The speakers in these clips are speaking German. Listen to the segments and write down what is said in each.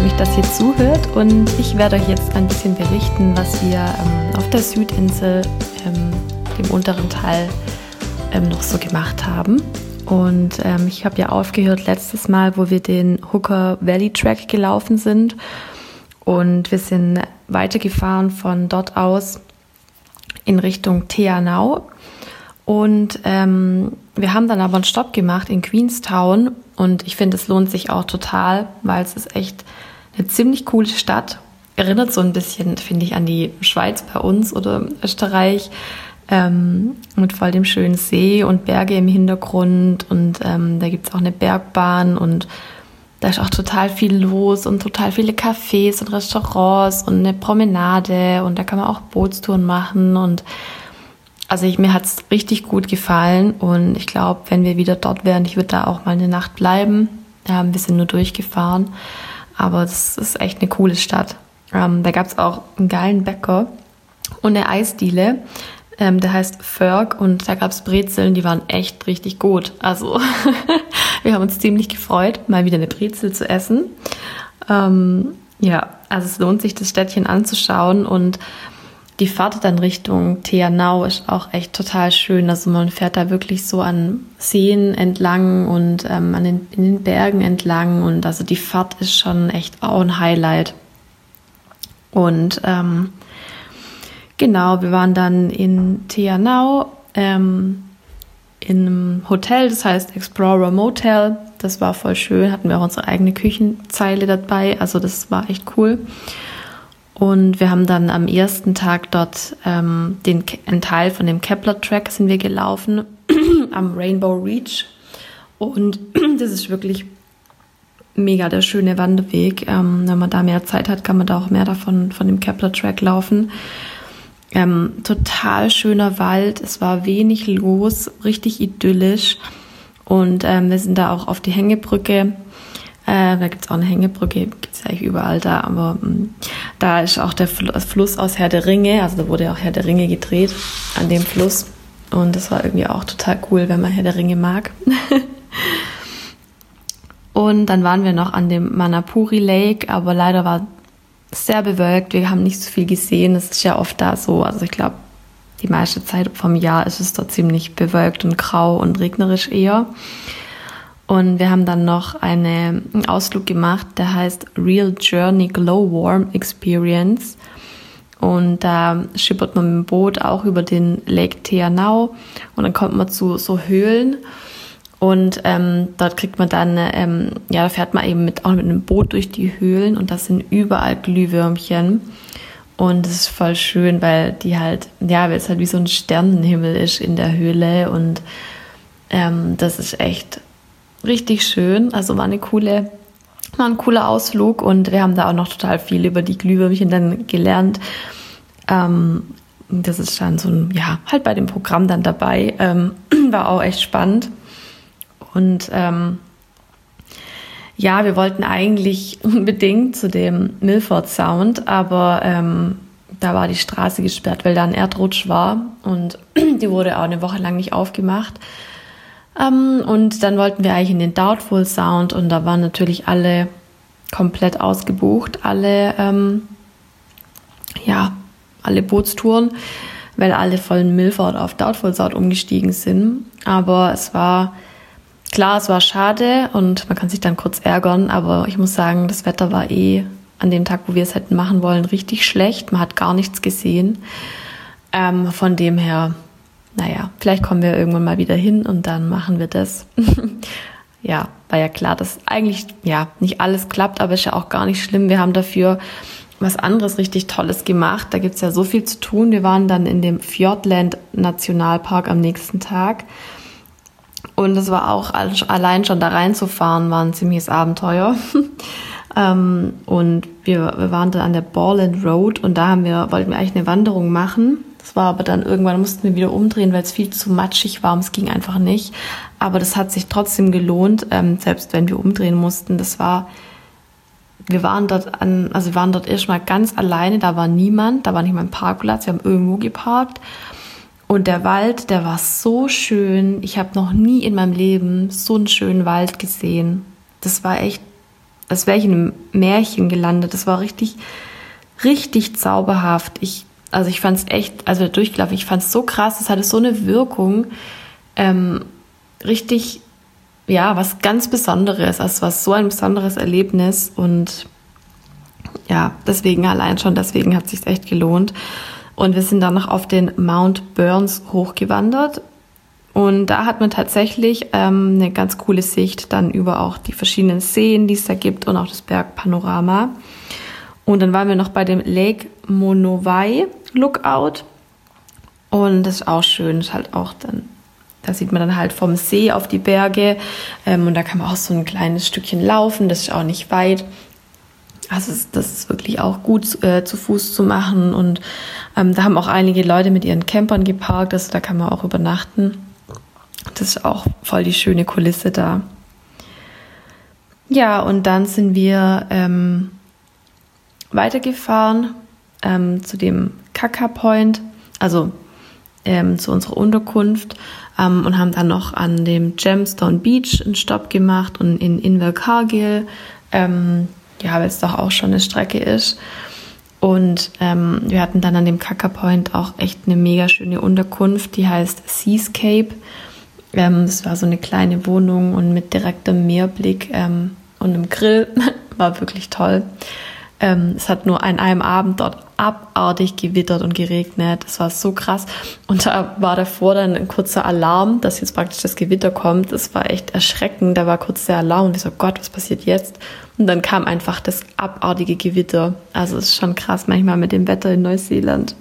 Freue mich, dass ihr zuhört und ich werde euch jetzt ein bisschen berichten, was wir ähm, auf der Südinsel, ähm, dem unteren Teil, ähm, noch so gemacht haben. Und ähm, ich habe ja aufgehört letztes Mal, wo wir den Hooker Valley Track gelaufen sind. Und wir sind weitergefahren von dort aus in Richtung Teanau. Und ähm, wir haben dann aber einen Stopp gemacht in Queenstown und ich finde, es lohnt sich auch total, weil es ist echt eine ziemlich coole Stadt. Erinnert so ein bisschen, finde ich, an die Schweiz bei uns oder Österreich ähm, mit voll dem schönen See und Berge im Hintergrund und ähm, da gibt es auch eine Bergbahn und da ist auch total viel los und total viele Cafés und Restaurants und eine Promenade und da kann man auch Bootstouren machen und also ich, mir hat's richtig gut gefallen und ich glaube, wenn wir wieder dort wären, ich würde da auch mal eine Nacht bleiben. Ähm, wir sind nur durchgefahren, aber das ist echt eine coole Stadt. Ähm, da gab's auch einen geilen Bäcker und eine Eisdiele. Ähm, der heißt Ferg und da gab's Brezeln, die waren echt richtig gut. Also wir haben uns ziemlich gefreut, mal wieder eine Brezel zu essen. Ähm, ja, also es lohnt sich, das Städtchen anzuschauen und die Fahrt dann Richtung Teanau ist auch echt total schön. Also man fährt da wirklich so an Seen entlang und ähm, an den, in den Bergen entlang und also die Fahrt ist schon echt auch ein Highlight. Und ähm, genau, wir waren dann in Teanau ähm, in einem Hotel, das heißt Explorer Motel. Das war voll schön, hatten wir auch unsere eigene Küchenzeile dabei, also das war echt cool. Und wir haben dann am ersten Tag dort ähm, den, einen Teil von dem Kepler-Track sind wir gelaufen am Rainbow Reach. Und das ist wirklich mega der schöne Wanderweg. Ähm, wenn man da mehr Zeit hat, kann man da auch mehr davon von dem Kepler-Track laufen. Ähm, total schöner Wald, es war wenig los, richtig idyllisch. Und ähm, wir sind da auch auf die Hängebrücke äh, da gibt es auch eine Hängebrücke, gibt es eigentlich überall da, aber mh, mm, da ist auch der Fluss aus Herr der Ringe, also da wurde auch Herr der Ringe gedreht an dem Fluss. Und das war irgendwie auch total cool, wenn man Herr der Ringe mag. und dann waren wir noch an dem Manapuri Lake, aber leider war sehr bewölkt. Wir haben nicht so viel gesehen. Es ist ja oft da so. Also ich glaube, die meiste Zeit vom Jahr ist es dort ziemlich bewölkt und grau und regnerisch eher. Und wir haben dann noch eine, einen Ausflug gemacht, der heißt Real Journey Glow Warm Experience. Und da schippert man mit dem Boot auch über den Lake Teanau und dann kommt man zu so Höhlen. Und ähm, dort kriegt man dann, ähm, ja, da fährt man eben mit, auch mit einem Boot durch die Höhlen und das sind überall Glühwürmchen. Und das ist voll schön, weil die halt, ja, weil es halt wie so ein Sternenhimmel ist in der Höhle und ähm, das ist echt richtig schön. Also war eine coole, war ein cooler Ausflug und wir haben da auch noch total viel über die Glühwürmchen dann gelernt. Ähm, das ist dann so ein, ja, halt bei dem Programm dann dabei. Ähm, war auch echt spannend. Und ähm, ja, wir wollten eigentlich unbedingt zu dem Milford Sound, aber ähm, da war die Straße gesperrt, weil da ein Erdrutsch war und die wurde auch eine Woche lang nicht aufgemacht. Ähm, und dann wollten wir eigentlich in den Doubtful Sound und da waren natürlich alle komplett ausgebucht, alle, ähm, ja, alle Bootstouren, weil alle von Milford auf Doubtful Sound umgestiegen sind. Aber es war, klar, es war schade und man kann sich dann kurz ärgern, aber ich muss sagen, das Wetter war eh an dem Tag, wo wir es hätten machen wollen, richtig schlecht. Man hat gar nichts gesehen. Ähm, von dem her, naja, vielleicht kommen wir irgendwann mal wieder hin und dann machen wir das. ja, war ja klar, dass eigentlich ja nicht alles klappt, aber ist ja auch gar nicht schlimm. Wir haben dafür was anderes richtig Tolles gemacht. Da gibt's ja so viel zu tun. Wir waren dann in dem Fjordland Nationalpark am nächsten Tag. Und es war auch allein schon da reinzufahren, war ein ziemliches Abenteuer. Ähm, und wir, wir waren dann an der Borland Road und da haben wir, wollten wir eigentlich eine Wanderung machen. Das war aber dann irgendwann mussten wir wieder umdrehen, weil es viel zu matschig war und es ging einfach nicht. Aber das hat sich trotzdem gelohnt, ähm, selbst wenn wir umdrehen mussten. Das war, wir waren dort an, also wir waren dort erstmal ganz alleine, da war niemand, da war nicht mal ein Parkplatz, wir haben irgendwo geparkt. Und der Wald, der war so schön. Ich habe noch nie in meinem Leben so einen schönen Wald gesehen. Das war echt als wäre ich in einem Märchen gelandet. Das war richtig, richtig zauberhaft. Ich, also ich fand es echt, also durchgelaufen, ich fand es so krass, es hatte so eine Wirkung. Ähm, richtig, ja, was ganz Besonderes. Also es war so ein besonderes Erlebnis und ja, deswegen allein schon, deswegen hat es sich echt gelohnt. Und wir sind dann noch auf den Mount Burns hochgewandert. Und da hat man tatsächlich ähm, eine ganz coole Sicht dann über auch die verschiedenen Seen, die es da gibt und auch das Bergpanorama. Und dann waren wir noch bei dem Lake Monowai Lookout. Und das ist auch schön, ist halt auch dann, da sieht man dann halt vom See auf die Berge. Ähm, und da kann man auch so ein kleines Stückchen laufen, das ist auch nicht weit. Also das ist wirklich auch gut äh, zu Fuß zu machen. Und ähm, da haben auch einige Leute mit ihren Campern geparkt, also da kann man auch übernachten. Das ist auch voll die schöne Kulisse da. Ja, und dann sind wir ähm, weitergefahren ähm, zu dem Kaka Point, also ähm, zu unserer Unterkunft ähm, und haben dann noch an dem Gemstone Beach einen Stopp gemacht und in Invercargill, ähm, ja, weil es doch auch schon eine Strecke ist. Und ähm, wir hatten dann an dem Kaka Point auch echt eine mega schöne Unterkunft, die heißt Seascape. Ähm, das war so eine kleine Wohnung und mit direktem Meerblick ähm, und einem Grill. war wirklich toll. Ähm, es hat nur an einem Abend dort abartig gewittert und geregnet. Das war so krass. Und da war davor dann ein kurzer Alarm, dass jetzt praktisch das Gewitter kommt. Das war echt erschreckend. Da war kurz der Alarm und ich so, Gott, was passiert jetzt? Und dann kam einfach das abartige Gewitter. Also es ist schon krass manchmal mit dem Wetter in Neuseeland.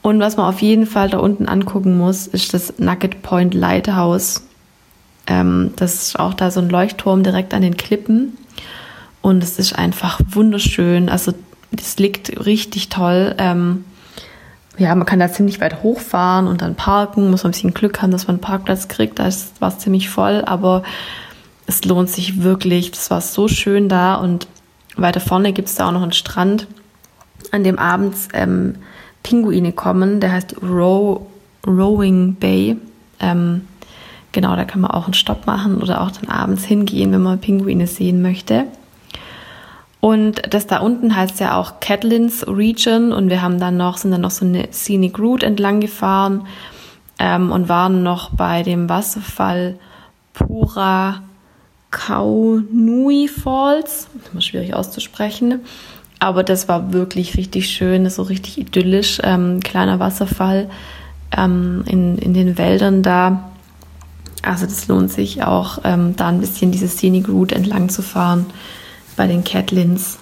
Und was man auf jeden Fall da unten angucken muss, ist das Nugget Point Lighthouse. Ähm, das ist auch da so ein Leuchtturm direkt an den Klippen. Und es ist einfach wunderschön. Also das liegt richtig toll. Ähm, ja, man kann da ziemlich weit hochfahren und dann parken. Muss man ein bisschen Glück haben, dass man einen Parkplatz kriegt. Da war es ziemlich voll, aber es lohnt sich wirklich. Das war so schön da. Und weiter vorne gibt es da auch noch einen Strand, an dem abends ähm, Pinguine kommen. Der heißt Row, Rowing Bay. Ähm, genau, da kann man auch einen Stopp machen oder auch dann abends hingehen, wenn man Pinguine sehen möchte. Und das da unten heißt ja auch Catlins Region und wir haben dann noch, sind dann noch so eine Scenic Route entlang gefahren ähm, und waren noch bei dem Wasserfall Pura Kaunui Falls. Das ist immer schwierig auszusprechen. Aber das war wirklich richtig schön, so richtig idyllisch. Ähm, kleiner Wasserfall ähm, in, in den Wäldern da. Also das lohnt sich auch, ähm, da ein bisschen diese Scenic Route entlang zu fahren bei den Catlins.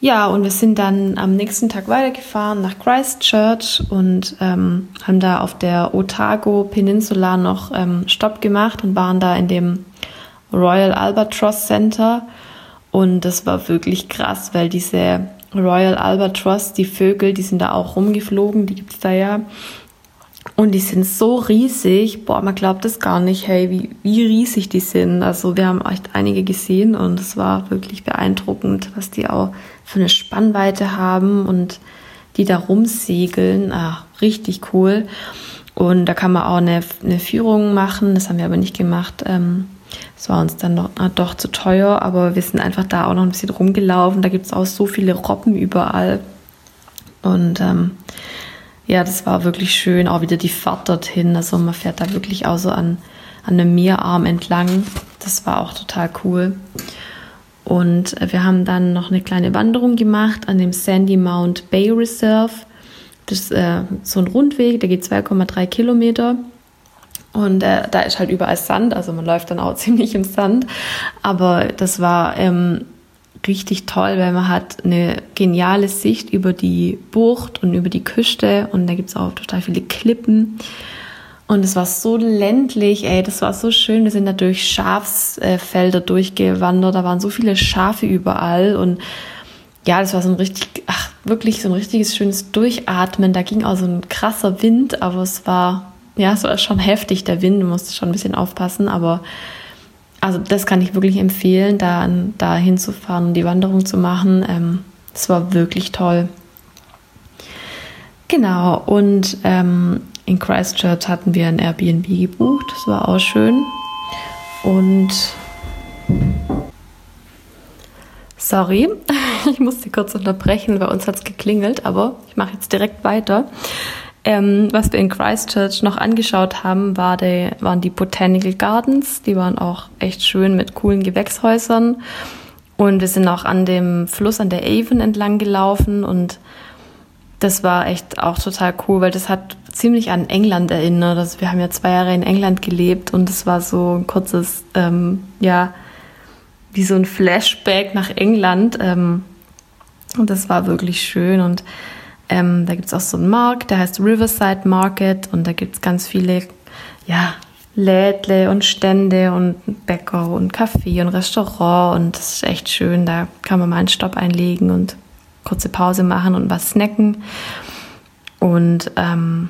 Ja, und wir sind dann am nächsten Tag weitergefahren nach Christchurch und ähm, haben da auf der Otago Peninsula noch ähm, Stopp gemacht und waren da in dem Royal Albatross Center und das war wirklich krass, weil diese Royal Albatross, die Vögel, die sind da auch rumgeflogen, die gibt es da ja. Und die sind so riesig, boah, man glaubt das gar nicht, hey, wie, wie riesig die sind. Also wir haben echt einige gesehen und es war wirklich beeindruckend, was die auch für eine Spannweite haben und die da rumsegeln. Ah, richtig cool. Und da kann man auch eine, eine Führung machen, das haben wir aber nicht gemacht. Ähm, es war uns dann doch, doch zu teuer, aber wir sind einfach da auch noch ein bisschen rumgelaufen. Da gibt es auch so viele Robben überall. Und ähm, ja, das war wirklich schön. Auch wieder die Fahrt dorthin. Also man fährt da wirklich auch so an, an einem Meerarm entlang. Das war auch total cool. Und wir haben dann noch eine kleine Wanderung gemacht an dem Sandy Mount Bay Reserve. Das ist äh, so ein Rundweg, der geht 2,3 Kilometer. Und äh, da ist halt überall Sand, also man läuft dann auch ziemlich im Sand. Aber das war ähm, richtig toll, weil man hat eine geniale Sicht über die Bucht und über die Küste und da gibt es auch total viele Klippen. Und es war so ländlich, ey, das war so schön. Wir sind da durch Schafsfelder durchgewandert, da waren so viele Schafe überall und ja, das war so ein richtig, ach, wirklich so ein richtiges schönes Durchatmen. Da ging auch so ein krasser Wind, aber es war, ja, es war schon heftig, der Wind, du musst schon ein bisschen aufpassen, aber also das kann ich wirklich empfehlen, da, da hinzufahren und die Wanderung zu machen. Ähm, das war wirklich toll. Genau, und ähm, in Christchurch hatten wir ein Airbnb gebucht, das war auch schön. Und sorry, ich musste kurz unterbrechen, bei uns hat es geklingelt, aber ich mache jetzt direkt weiter. Ähm, was wir in Christchurch noch angeschaut haben, war die, waren die Botanical Gardens. Die waren auch echt schön mit coolen Gewächshäusern. Und wir sind auch an dem Fluss, an der Avon entlang gelaufen und das war echt auch total cool, weil das hat ziemlich an England erinnert. Also wir haben ja zwei Jahre in England gelebt und es war so ein kurzes, ähm, ja, wie so ein Flashback nach England. Ähm, und das war wirklich schön und ähm, da gibt es auch so einen Markt, der heißt Riverside Market und da gibt es ganz viele ja, Lädle und Stände und Bäcker und Café und Restaurant und das ist echt schön. Da kann man mal einen Stopp einlegen und kurze Pause machen und was snacken. Und ähm,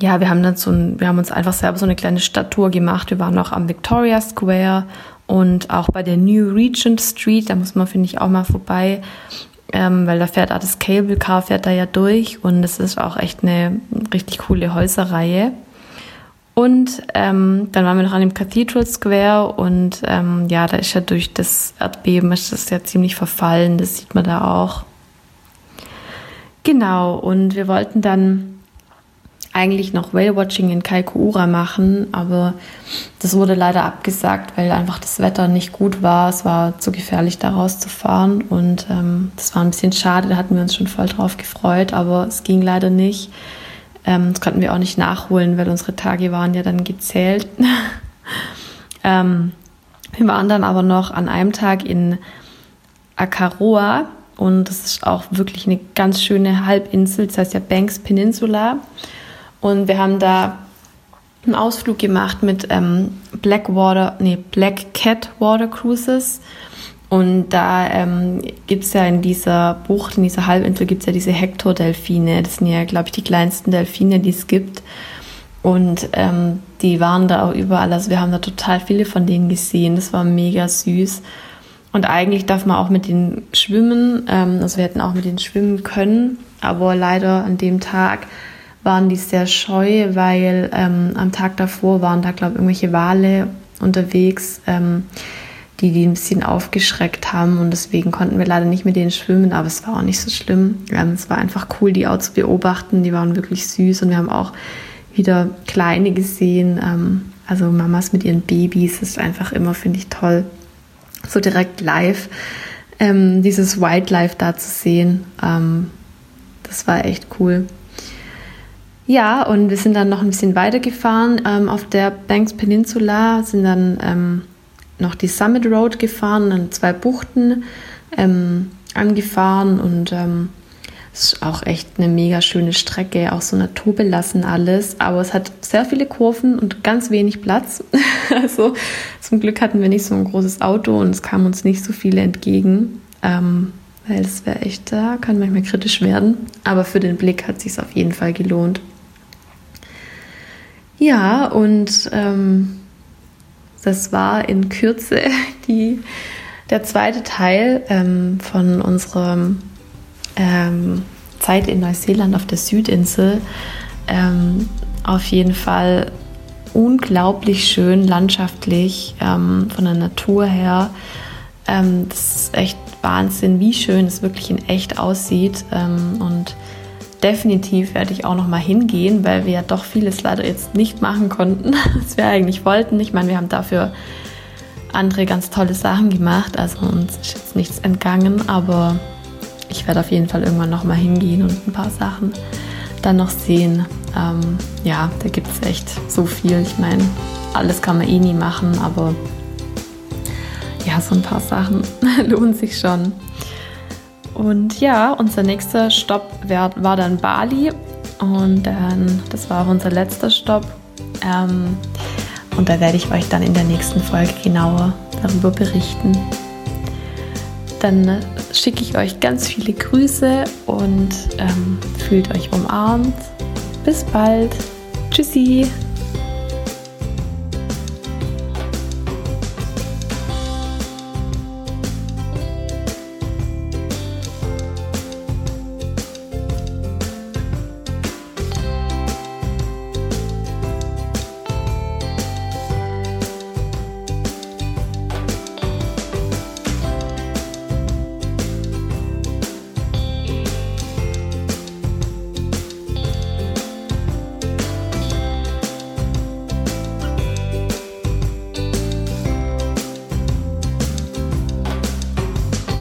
ja, wir haben dann so ein, wir haben uns einfach selber so eine kleine Stadttour gemacht. Wir waren auch am Victoria Square und auch bei der New Regent Street. Da muss man, finde ich, auch mal vorbei ähm, weil da fährt auch das Cable Car fährt da ja durch und es ist auch echt eine richtig coole Häuserreihe. Und ähm, dann waren wir noch an dem Cathedral Square und ähm, ja, da ist ja durch das Erdbeben ist das ja ziemlich verfallen, das sieht man da auch. Genau, und wir wollten dann eigentlich noch Whale-Watching in Kaikoura machen, aber das wurde leider abgesagt, weil einfach das Wetter nicht gut war. Es war zu gefährlich, da rauszufahren und ähm, das war ein bisschen schade. Da hatten wir uns schon voll drauf gefreut, aber es ging leider nicht. Ähm, das konnten wir auch nicht nachholen, weil unsere Tage waren ja dann gezählt. ähm, wir waren dann aber noch an einem Tag in Akaroa und das ist auch wirklich eine ganz schöne Halbinsel, das heißt ja Banks Peninsula. Und wir haben da einen Ausflug gemacht mit ähm, Blackwater, nee, Black Cat Water Cruises. Und da ähm, gibt es ja in dieser Bucht, in dieser Halbinsel, gibt es ja diese Hector-Delfine. Das sind ja, glaube ich, die kleinsten Delfine, die es gibt. Und ähm, die waren da auch überall. Also wir haben da total viele von denen gesehen. Das war mega süß. Und eigentlich darf man auch mit denen schwimmen. Ähm, also wir hätten auch mit denen schwimmen können. Aber leider an dem Tag waren die sehr scheu, weil ähm, am Tag davor waren da, glaube ich, irgendwelche Wale unterwegs, ähm, die die ein bisschen aufgeschreckt haben und deswegen konnten wir leider nicht mit denen schwimmen, aber es war auch nicht so schlimm. Ähm, es war einfach cool, die auch zu beobachten, die waren wirklich süß und wir haben auch wieder kleine gesehen, ähm, also Mamas mit ihren Babys, das ist einfach immer, finde ich, toll, so direkt live ähm, dieses Wildlife da zu sehen. Ähm, das war echt cool. Ja, und wir sind dann noch ein bisschen weitergefahren ähm, auf der Banks Peninsula, sind dann ähm, noch die Summit Road gefahren, dann zwei Buchten ähm, angefahren und ähm, es ist auch echt eine mega schöne Strecke, auch so naturbelassen alles, aber es hat sehr viele Kurven und ganz wenig Platz. also zum Glück hatten wir nicht so ein großes Auto und es kamen uns nicht so viele entgegen, ähm, weil es wäre echt, da kann manchmal kritisch werden, aber für den Blick hat es sich auf jeden Fall gelohnt. Ja, und ähm, das war in Kürze die, der zweite Teil ähm, von unserer ähm, Zeit in Neuseeland auf der Südinsel. Ähm, auf jeden Fall unglaublich schön landschaftlich ähm, von der Natur her. Ähm, das ist echt Wahnsinn, wie schön es wirklich in echt aussieht. und definitiv werde ich auch noch mal hingehen, weil wir ja doch vieles leider jetzt nicht machen konnten, was wir eigentlich wollten. Ich meine, wir haben dafür andere ganz tolle Sachen gemacht, also uns ist jetzt nichts entgangen, aber ich werde auf jeden Fall irgendwann noch mal hingehen und ein paar Sachen dann noch sehen. Ähm, ja, da gibt es echt so viel. Ich meine, alles kann man eh nie machen, aber ja, so ein paar Sachen lohnen sich schon. Und ja, unser nächster Stopp war, dann Bali. Und dann, das war auch unser letzter Stopp. Ähm, und da werde ich euch dann in der nächsten Folge genauer darüber berichten. Dann schicke ich euch ganz viele Grüße und ähm, fühlt euch umarmt. Bis bald. Tschüssi.